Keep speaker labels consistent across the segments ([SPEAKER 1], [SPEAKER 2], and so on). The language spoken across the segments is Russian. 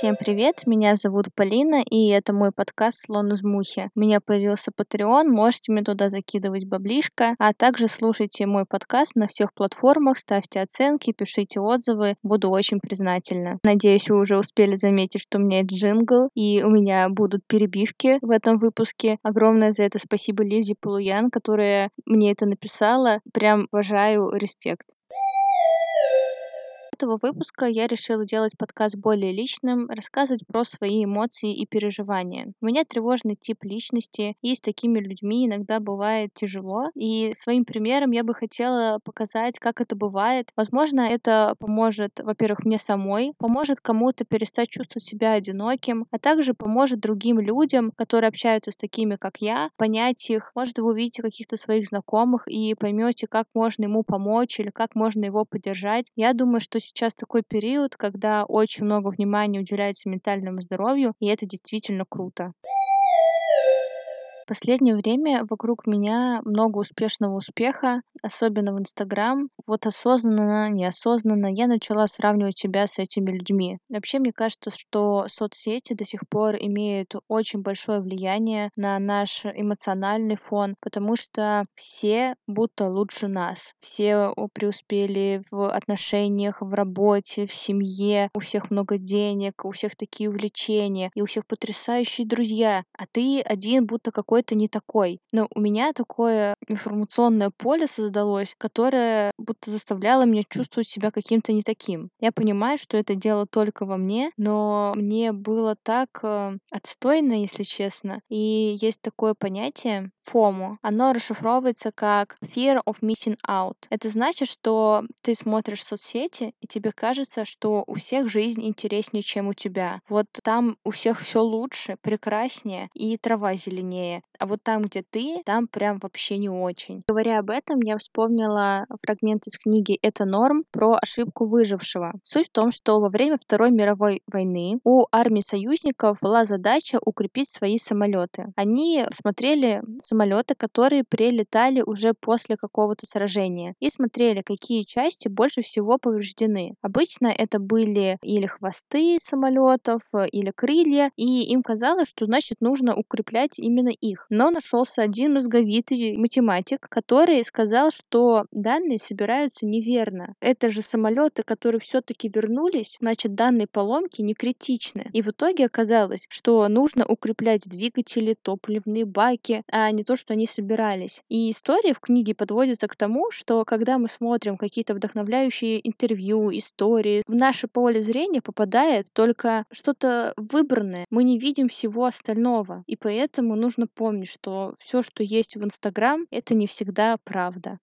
[SPEAKER 1] Всем привет, меня зовут Полина, и это мой подкаст «Слон из мухи». У меня появился Patreon, можете мне туда закидывать баблишко, а также слушайте мой подкаст на всех платформах, ставьте оценки, пишите отзывы, буду очень признательна. Надеюсь, вы уже успели заметить, что у меня есть джингл, и у меня будут перебивки в этом выпуске. Огромное за это спасибо Лизе Полуян, которая мне это написала. Прям уважаю, респект этого выпуска я решила делать подкаст более личным, рассказывать про свои эмоции и переживания. У меня тревожный тип личности, и с такими людьми иногда бывает тяжело, и своим примером я бы хотела показать, как это бывает. Возможно, это поможет, во-первых, мне самой, поможет кому-то перестать чувствовать себя одиноким, а также поможет другим людям, которые общаются с такими, как я, понять их. Может, вы увидите каких-то своих знакомых и поймете, как можно ему помочь или как можно его поддержать. Я думаю, что сейчас такой период, когда очень много внимания уделяется ментальному здоровью, и это действительно круто последнее время вокруг меня много успешного успеха, особенно в Инстаграм. Вот осознанно, неосознанно я начала сравнивать себя с этими людьми. Вообще, мне кажется, что соцсети до сих пор имеют очень большое влияние на наш эмоциональный фон, потому что все будто лучше нас. Все преуспели в отношениях, в работе, в семье, у всех много денег, у всех такие увлечения, и у всех потрясающие друзья, а ты один будто какой какой-то не такой. Но у меня такое информационное поле создалось, которое будто заставляло меня чувствовать себя каким-то не таким. Я понимаю, что это дело только во мне, но мне было так э, отстойно, если честно. И есть такое понятие FOMO. Оно расшифровывается как Fear of Missing Out. Это значит, что ты смотришь соцсети, и тебе кажется, что у всех жизнь интереснее, чем у тебя. Вот там у всех все лучше, прекраснее, и трава зеленее а вот там, где ты, там прям вообще не очень. Говоря об этом, я вспомнила фрагмент из книги «Это норм» про ошибку выжившего. Суть в том, что во время Второй мировой войны у армии союзников была задача укрепить свои самолеты. Они смотрели самолеты, которые прилетали уже после какого-то сражения, и смотрели, какие части больше всего повреждены. Обычно это были или хвосты самолетов, или крылья, и им казалось, что значит нужно укреплять именно их. Но нашелся один мозговитый математик, который сказал, что данные собираются неверно. Это же самолеты, которые все-таки вернулись, значит данные поломки не критичны. И в итоге оказалось, что нужно укреплять двигатели, топливные баки, а не то, что они собирались. И история в книге подводится к тому, что когда мы смотрим какие-то вдохновляющие интервью, истории, в наше поле зрения попадает только что-то выбранное. Мы не видим всего остального. И поэтому нужно помнить, помни, что все, что есть в Инстаграм, это не всегда правда.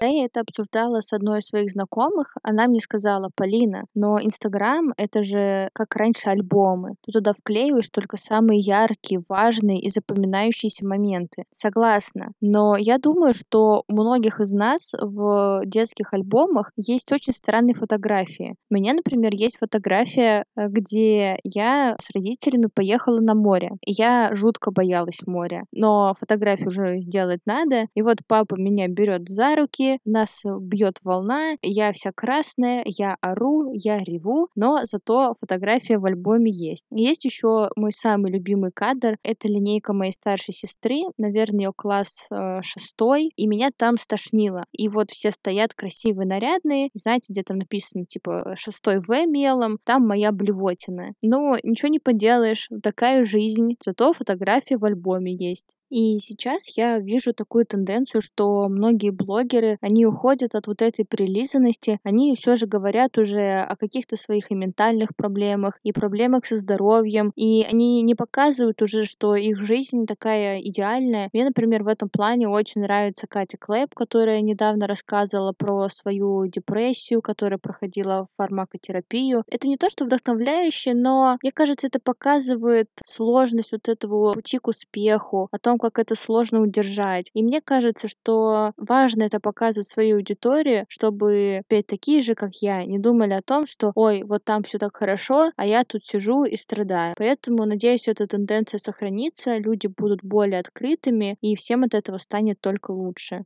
[SPEAKER 1] Я это обсуждала с одной из своих знакомых. Она мне сказала, Полина, но Инстаграм — это же как раньше альбомы. Ты туда вклеиваешь только самые яркие, важные и запоминающиеся моменты. Согласна. Но я думаю, что у многих из нас в детских альбомах есть очень странные фотографии. У меня, например, есть фотография, э, где я с родителями поехала на море. Я жутко боялась моря. Но фотографию уже сделать надо. И вот папа меня берет за руки, нас бьет волна, я вся красная, я ору, я реву, но зато фотография в альбоме есть. Есть еще мой самый любимый кадр, это линейка моей старшей сестры, наверное, ее класс э, шестой, и меня там стошнило. И вот все стоят красивые, нарядные, знаете, где там написано, типа, шестой В мелом, там моя блевотина. Но ничего не поделаешь, такая жизнь, зато фотография в альбоме есть. И сейчас я вижу такую тенденцию, что многие блогеры, они уходят от вот этой прилизанности, они все же говорят уже о каких-то своих и ментальных проблемах, и проблемах со здоровьем, и они не показывают уже, что их жизнь такая идеальная. Мне, например, в этом плане очень нравится Катя Клэп, которая недавно рассказывала про свою депрессию, которая проходила фармакотерапию. Это не то, что вдохновляюще, но мне кажется, это показывает сложность вот этого пути к успеху, о том, как это сложно удержать. И мне кажется, что важно это показывать своей аудитории, чтобы опять такие же, как я, не думали о том, что ой, вот там все так хорошо, а я тут сижу и страдаю. Поэтому, надеюсь, эта тенденция сохранится, люди будут более открытыми, и всем от этого станет только лучше.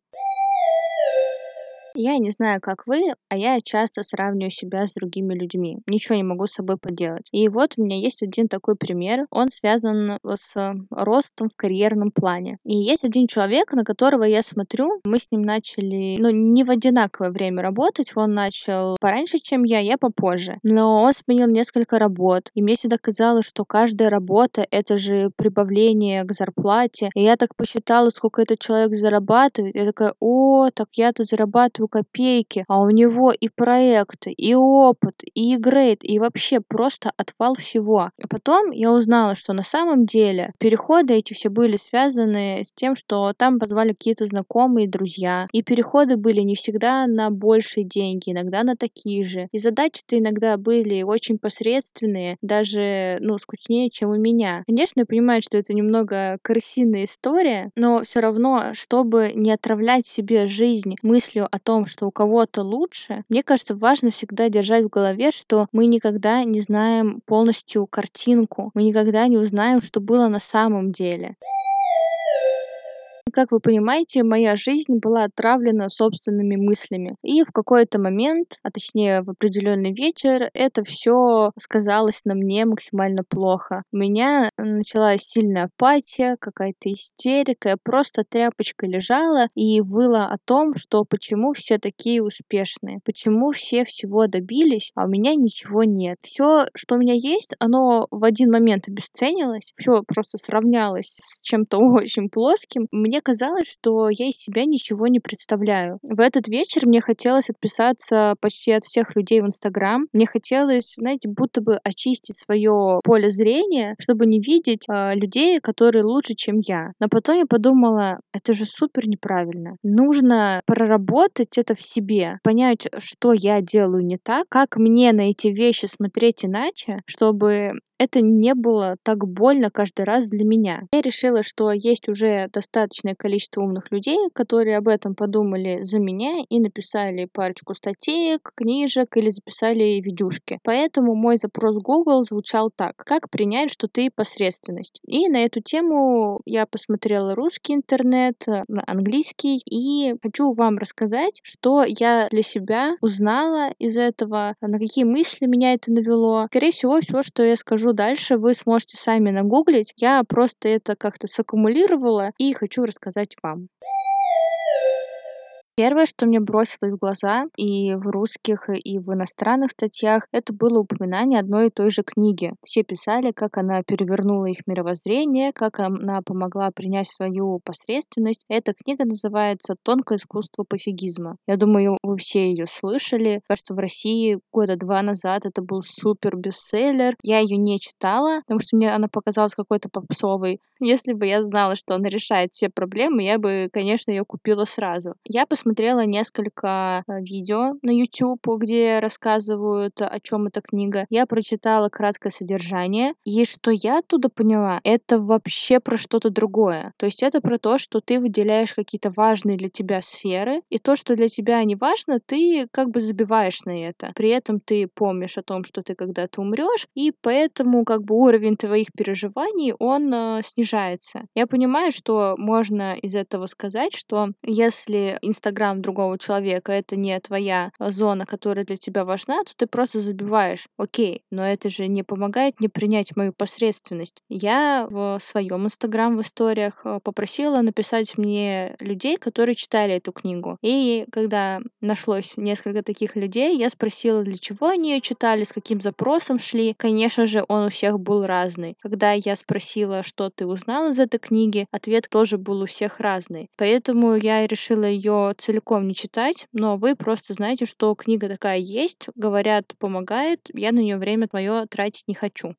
[SPEAKER 1] Я не знаю, как вы, а я часто сравниваю себя с другими людьми. Ничего не могу с собой поделать. И вот у меня есть один такой пример. Он связан с ростом в карьерном плане. И есть один человек, на которого я смотрю. Мы с ним начали, ну, не в одинаковое время работать. Он начал пораньше, чем я, я попозже. Но он сменил несколько работ. И мне всегда казалось, что каждая работа — это же прибавление к зарплате. И я так посчитала, сколько этот человек зарабатывает. Я такая, о, так я-то зарабатываю зарабатываю копейки, а у него и проекты, и опыт, и грейд, и вообще просто отвал всего. А потом я узнала, что на самом деле переходы эти все были связаны с тем, что там позвали какие-то знакомые, друзья. И переходы были не всегда на большие деньги, иногда на такие же. И задачи-то иногда были очень посредственные, даже, ну, скучнее, чем у меня. Конечно, я понимаю, что это немного крысиная история, но все равно, чтобы не отравлять себе жизнь мыслью о том, том, что у кого-то лучше, мне кажется, важно всегда держать в голове, что мы никогда не знаем полностью картинку, мы никогда не узнаем, что было на самом деле. Как вы понимаете, моя жизнь была отравлена собственными мыслями. И в какой-то момент, а точнее в определенный вечер, это все сказалось на мне максимально плохо. У меня началась сильная апатия, какая-то истерика. Я просто тряпочкой лежала и выла о том, что почему все такие успешные, почему все всего добились, а у меня ничего нет. Все, что у меня есть, оно в один момент обесценилось, все просто сравнялось с чем-то очень плоским. Мне казалось, что я из себя ничего не представляю. В этот вечер мне хотелось отписаться почти от всех людей в Инстаграм. Мне хотелось, знаете, будто бы очистить свое поле зрения, чтобы не видеть э, людей, которые лучше, чем я. Но потом я подумала, это же супер неправильно. Нужно проработать это в себе, понять, что я делаю не так, как мне на эти вещи смотреть иначе, чтобы это не было так больно каждый раз для меня. Я решила, что есть уже достаточное количество умных людей, которые об этом подумали за меня и написали парочку статей, книжек или записали видюшки. Поэтому мой запрос Google звучал так. Как принять, что ты посредственность? И на эту тему я посмотрела русский интернет, английский, и хочу вам рассказать, что я для себя узнала из этого, на какие мысли меня это навело. Скорее всего, все, что я скажу дальше вы сможете сами нагуглить. Я просто это как-то саккумулировала и хочу рассказать вам. Первое, что мне бросилось в глаза и в русских, и в иностранных статьях, это было упоминание одной и той же книги. Все писали, как она перевернула их мировоззрение, как она помогла принять свою посредственность. Эта книга называется «Тонкое искусство пофигизма». Я думаю, вы все ее слышали. Кажется, в России года два назад это был супер бестселлер. Я ее не читала, потому что мне она показалась какой-то попсовой. Если бы я знала, что она решает все проблемы, я бы, конечно, ее купила сразу. Я посмотрела несколько э, видео на YouTube, где рассказывают, о чем эта книга. Я прочитала краткое содержание. И что я оттуда поняла, это вообще про что-то другое. То есть это про то, что ты выделяешь какие-то важные для тебя сферы, и то, что для тебя не важно, ты как бы забиваешь на это. При этом ты помнишь о том, что ты когда-то умрешь, и поэтому как бы уровень твоих переживаний, он э, снижается. Я понимаю, что можно из этого сказать, что если Инстаграм Инстаграм другого человека, это не твоя зона, которая для тебя важна, то ты просто забиваешь. Окей, но это же не помогает мне принять мою посредственность. Я в своем Инстаграм в историях э, попросила написать мне людей, которые читали эту книгу. И когда нашлось несколько таких людей, я спросила, для чего они ее читали, с каким запросом шли. Конечно же, он у всех был разный. Когда я спросила, что ты узнал из этой книги, ответ тоже был у всех разный. Поэтому я решила ее целиком не читать, но вы просто знаете, что книга такая есть, говорят, помогает, я на нее время мое тратить не хочу.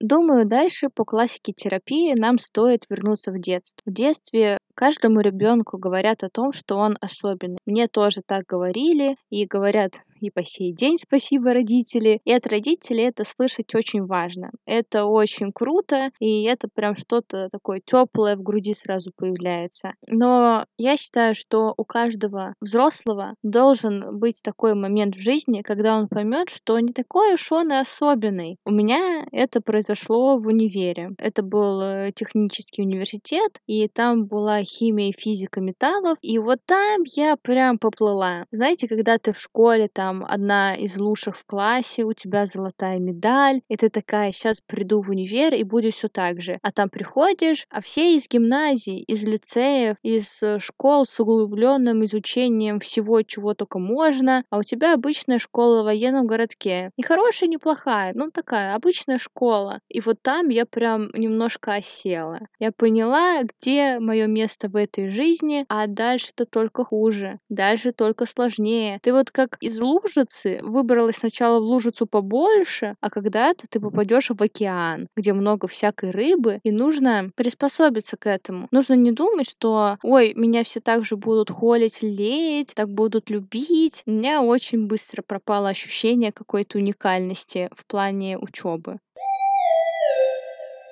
[SPEAKER 1] Думаю, дальше по классике терапии нам стоит вернуться в детство. В детстве каждому ребенку говорят о том, что он особенный. Мне тоже так говорили и говорят и по сей день спасибо, родители. И от родителей это слышать очень важно. Это очень круто, и это прям что-то такое теплое в груди сразу появляется. Но я считаю, что у каждого взрослого должен быть такой момент в жизни, когда он поймет, что не такой уж он и особенный. У меня это произошло в универе. Это был э, технический университет, и там была химия и физика металлов, и вот там я прям поплыла. Знаете, когда ты в школе, там, одна из лучших в классе, у тебя золотая медаль, и ты такая, сейчас приду в универ и буду все так же. А там приходишь, а все из гимназий, из лицеев, из э, школ с углубленным изучением всего, чего только можно, а у тебя обычная школа в военном городке. Не хорошая, не плохая, ну такая обычная школа. И вот там я прям немножко осела. Я поняла, где мое место в этой жизни, а дальше-то только хуже, дальше только сложнее. Ты вот как из лужицы выбралась сначала в лужицу побольше, а когда-то ты попадешь в океан, где много всякой рыбы, и нужно приспособиться к этому. Нужно не думать, что, ой, меня все так же будут холить, леять, так будут любить. У меня очень быстро пропало ощущение какой-то уникальности в плане учебы.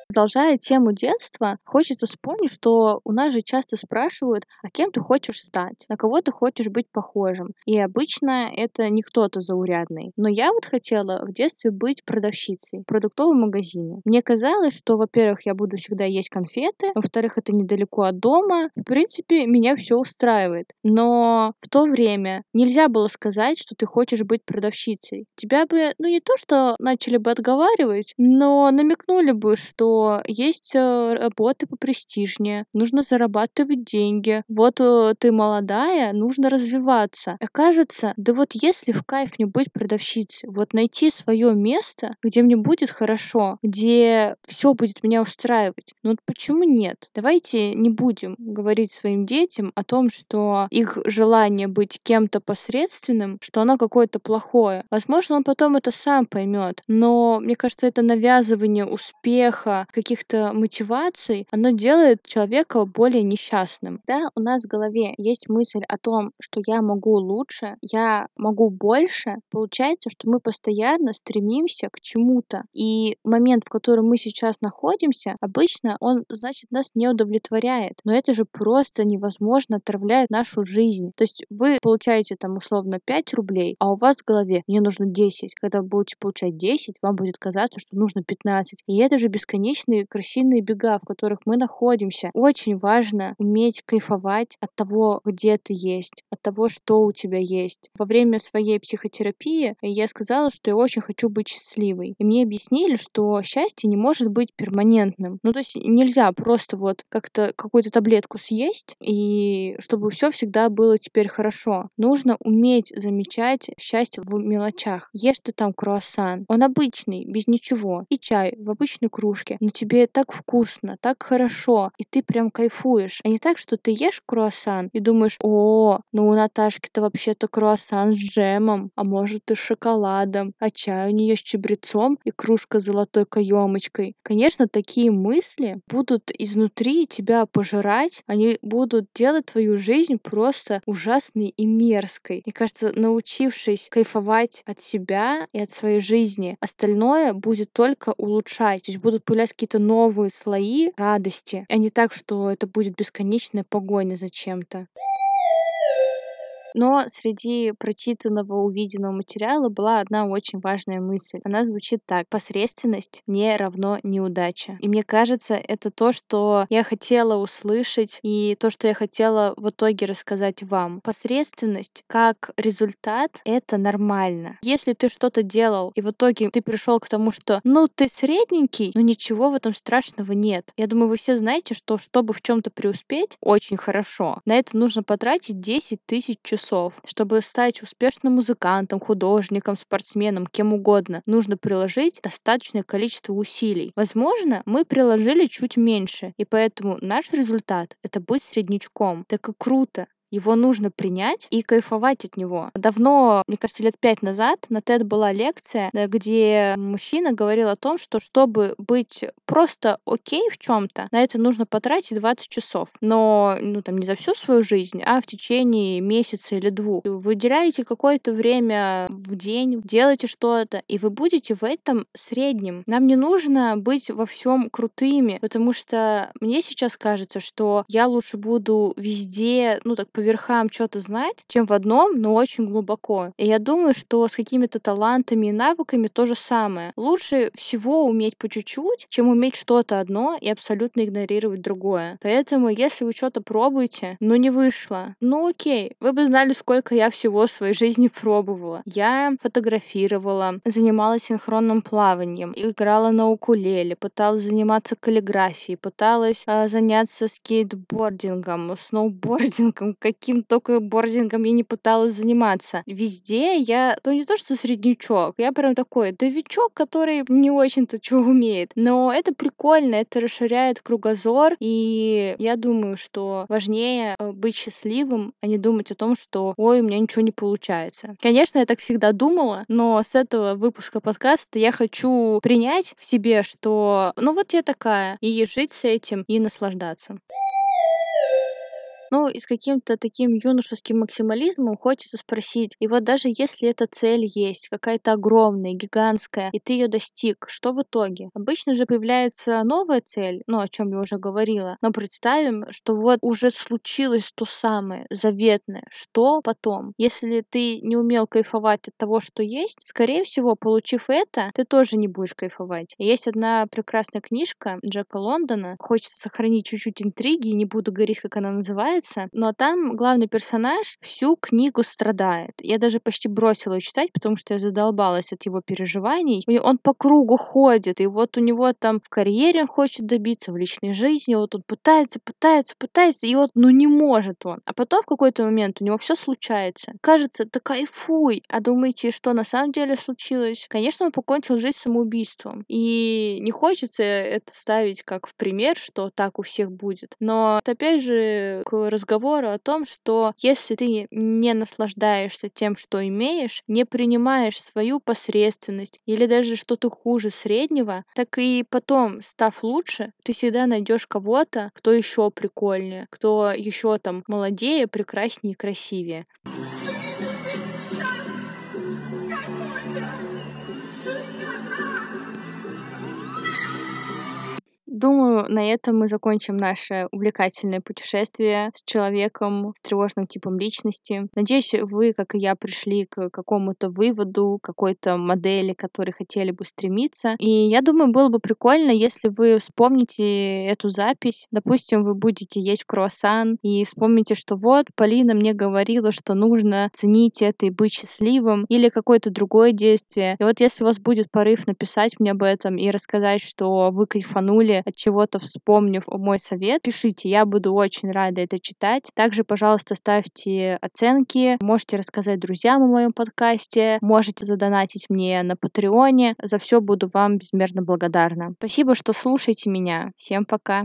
[SPEAKER 1] Продолжая тему детства, хочется вспомнить, что у нас же часто спрашивают, а кем ты хочешь стать, на кого ты хочешь быть похожим. И обычно это не кто-то заурядный. Но я вот хотела в детстве быть продавщицей в продуктовом магазине. Мне казалось, что, во-первых, я буду всегда есть конфеты, во-вторых, это недалеко от дома. В принципе, меня все устраивает. Но в то время нельзя было сказать, что ты хочешь быть продавщицей. Тебя бы, ну не то, что начали бы отговаривать, но намекнули бы, что есть э, работы попрестижнее, нужно зарабатывать деньги. Вот э, ты молодая, нужно развиваться. А кажется, да вот если в кайф не быть продавщицей, вот найти свое место, где мне будет хорошо, где все будет меня устраивать. Ну вот почему нет? Давайте не будем говорить своим детям о том, что их желание быть кем-то посредственным, что оно какое-то плохое. Возможно, он потом это сам поймет, но мне кажется, это навязывание успеха, каких-то мотиваций, оно делает человека более несчастным. Да, у нас в голове есть мысль о том, что я могу лучше, я могу больше, получается, что мы постоянно стремимся к чему-то. И момент, в котором мы сейчас находимся, обычно он, значит, нас не удовлетворяет. Но это же просто невозможно отравляет нашу жизнь. То есть вы получаете там условно 5 рублей, а у вас в голове мне нужно 10. Когда вы будете получать 10, вам будет казаться, что нужно 15. И это же бесконечно бесконечные крысиные бега, в которых мы находимся. Очень важно уметь кайфовать от того, где ты есть, от того, что у тебя есть. Во время своей психотерапии я сказала, что я очень хочу быть счастливой. И мне объяснили, что счастье не может быть перманентным. Ну, то есть нельзя просто вот как-то какую-то таблетку съесть, и чтобы все всегда было теперь хорошо. Нужно уметь замечать счастье в мелочах. Ешь ты там круассан. Он обычный, без ничего. И чай в обычной кружке. Но тебе так вкусно, так хорошо, и ты прям кайфуешь. А не так, что ты ешь круассан и думаешь, о, ну у Наташки-то вообще-то круассан с джемом, а может и с шоколадом, а чай у нее с чабрецом и кружка с золотой каемочкой. Конечно, такие мысли будут изнутри тебя пожирать, они будут делать твою жизнь просто ужасной и мерзкой. Мне кажется, научившись кайфовать от себя и от своей жизни, остальное будет только улучшать. То есть будут появляться какие-то новые слои радости, а не так, что это будет бесконечная погоня за чем-то. Но среди прочитанного, увиденного материала была одна очень важная мысль. Она звучит так. Посредственность не равно неудача. И мне кажется, это то, что я хотела услышать и то, что я хотела в итоге рассказать вам. Посредственность как результат — это нормально. Если ты что-то делал, и в итоге ты пришел к тому, что ну ты средненький, но ничего в этом страшного нет. Я думаю, вы все знаете, что чтобы в чем-то преуспеть, очень хорошо. На это нужно потратить 10 тысяч часов часов. Чтобы стать успешным музыкантом, художником, спортсменом, кем угодно, нужно приложить достаточное количество усилий. Возможно, мы приложили чуть меньше, и поэтому наш результат — это быть среднячком. Так и круто, его нужно принять и кайфовать от него. Давно, мне кажется, лет пять назад на TED была лекция, где мужчина говорил о том, что чтобы быть просто окей в чем-то, на это нужно потратить 20 часов. Но, ну, там, не за всю свою жизнь, а в течение месяца или двух. Выделяете какое-то время в день, делаете что-то, и вы будете в этом среднем. Нам не нужно быть во всем крутыми, потому что мне сейчас кажется, что я лучше буду везде, ну так по верхам что-то знать, чем в одном, но очень глубоко. И я думаю, что с какими-то талантами и навыками то же самое. Лучше всего уметь по чуть-чуть, чем уметь что-то одно и абсолютно игнорировать другое. Поэтому, если вы что-то пробуете, но не вышло, ну окей, вы бы знали, сколько я всего в своей жизни пробовала. Я фотографировала, занималась синхронным плаванием, играла на укулеле, пыталась заниматься каллиграфией, пыталась э, заняться скейтбордингом, сноубордингом, каким только бордингом я не пыталась заниматься. Везде я, ну не то что среднячок, я прям такой новичок, который не очень-то что умеет. Но это прикольно, это расширяет кругозор, и я думаю, что важнее э, быть счастливым, а не думать о том, что ой, у меня ничего не получается. Конечно, я так всегда думала, но с этого выпуска подкаста я хочу принять в себе, что ну вот я такая, и жить с этим, и наслаждаться. Ну, и с каким-то таким юношеским максимализмом хочется спросить, и вот даже если эта цель есть, какая-то огромная, гигантская, и ты ее достиг, что в итоге? Обычно же появляется новая цель, ну, о чем я уже говорила, но представим, что вот уже случилось то самое, заветное, что потом? Если ты не умел кайфовать от того, что есть, скорее всего, получив это, ты тоже не будешь кайфовать. Есть одна прекрасная книжка Джека Лондона, хочется сохранить чуть-чуть интриги, не буду говорить, как она называется, нравится, но там главный персонаж всю книгу страдает. Я даже почти бросила ее читать, потому что я задолбалась от его переживаний. Он по кругу ходит, и вот у него там в карьере он хочет добиться, в личной жизни, вот он пытается, пытается, пытается, и вот ну не может он. А потом в какой-то момент у него все случается. Кажется, да кайфуй. А думаете, что на самом деле случилось? Конечно, он покончил жизнь самоубийством. И не хочется это ставить как в пример, что так у всех будет. Но опять же, к разговору о том, что если ты не наслаждаешься тем, что имеешь, не принимаешь свою посредственность или даже что-то хуже среднего, так и потом, став лучше, ты всегда найдешь кого-то, кто еще прикольнее, кто еще там молодее, прекраснее и красивее. Думаю, на этом мы закончим наше увлекательное путешествие с человеком с тревожным типом личности. Надеюсь, вы, как и я, пришли к какому-то выводу, какой-то модели, к которой хотели бы стремиться. И я думаю, было бы прикольно, если вы вспомните эту запись. Допустим, вы будете есть круассан и вспомните, что вот, Полина мне говорила, что нужно ценить это и быть счастливым, или какое-то другое действие. И вот если у вас будет порыв написать мне об этом и рассказать, что вы кайфанули от чего-то вспомнив мой совет, пишите, я буду очень рада это читать. Также, пожалуйста, ставьте оценки, можете рассказать друзьям о моем подкасте, можете задонатить мне на Патреоне. За все буду вам безмерно благодарна. Спасибо, что слушаете меня. Всем пока.